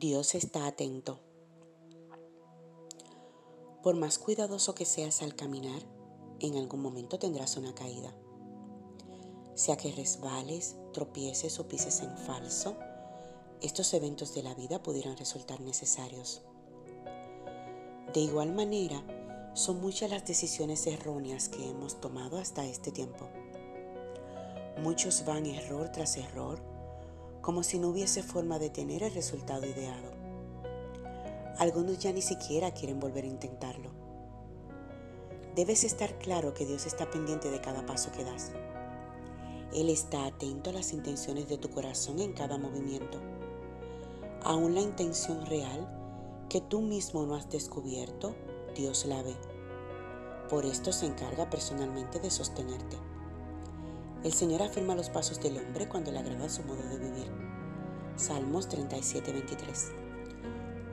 Dios está atento. Por más cuidadoso que seas al caminar, en algún momento tendrás una caída. Sea que resbales, tropieces o pises en falso, estos eventos de la vida pudieran resultar necesarios. De igual manera, son muchas las decisiones erróneas que hemos tomado hasta este tiempo. Muchos van error tras error, como si no hubiese forma de tener el resultado ideado. Algunos ya ni siquiera quieren volver a intentarlo. Debes estar claro que Dios está pendiente de cada paso que das. Él está atento a las intenciones de tu corazón en cada movimiento. Aún la intención real que tú mismo no has descubierto, Dios la ve. Por esto se encarga personalmente de sostenerte. El Señor afirma los pasos del hombre cuando le agrada su modo de vivir. Salmos 37, 23.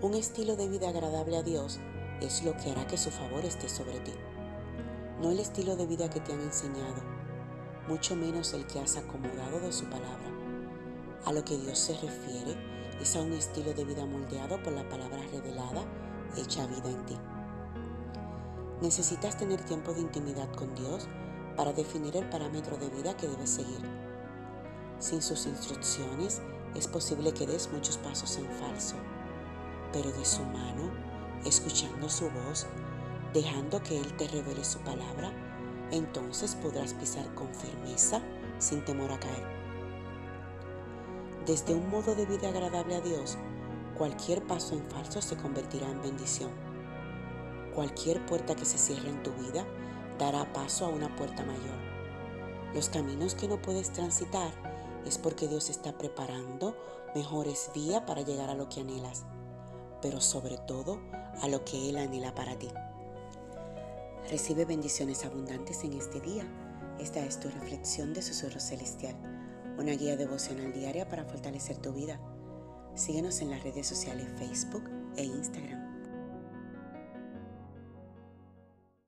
Un estilo de vida agradable a Dios es lo que hará que su favor esté sobre ti no el estilo de vida que te han enseñado, mucho menos el que has acomodado de su palabra. A lo que Dios se refiere es a un estilo de vida moldeado por la palabra revelada, hecha vida en ti. Necesitas tener tiempo de intimidad con Dios para definir el parámetro de vida que debes seguir. Sin sus instrucciones es posible que des muchos pasos en falso, pero de su mano, escuchando su voz, dejando que Él te revele su palabra, entonces podrás pisar con firmeza sin temor a caer. Desde un modo de vida agradable a Dios, cualquier paso en falso se convertirá en bendición. Cualquier puerta que se cierre en tu vida dará paso a una puerta mayor. Los caminos que no puedes transitar es porque Dios está preparando mejores vías para llegar a lo que anhelas, pero sobre todo a lo que Él anhela para ti. Recibe bendiciones abundantes en este día. Esta es tu reflexión de Susurro Celestial, una guía devocional diaria para fortalecer tu vida. Síguenos en las redes sociales Facebook e Instagram.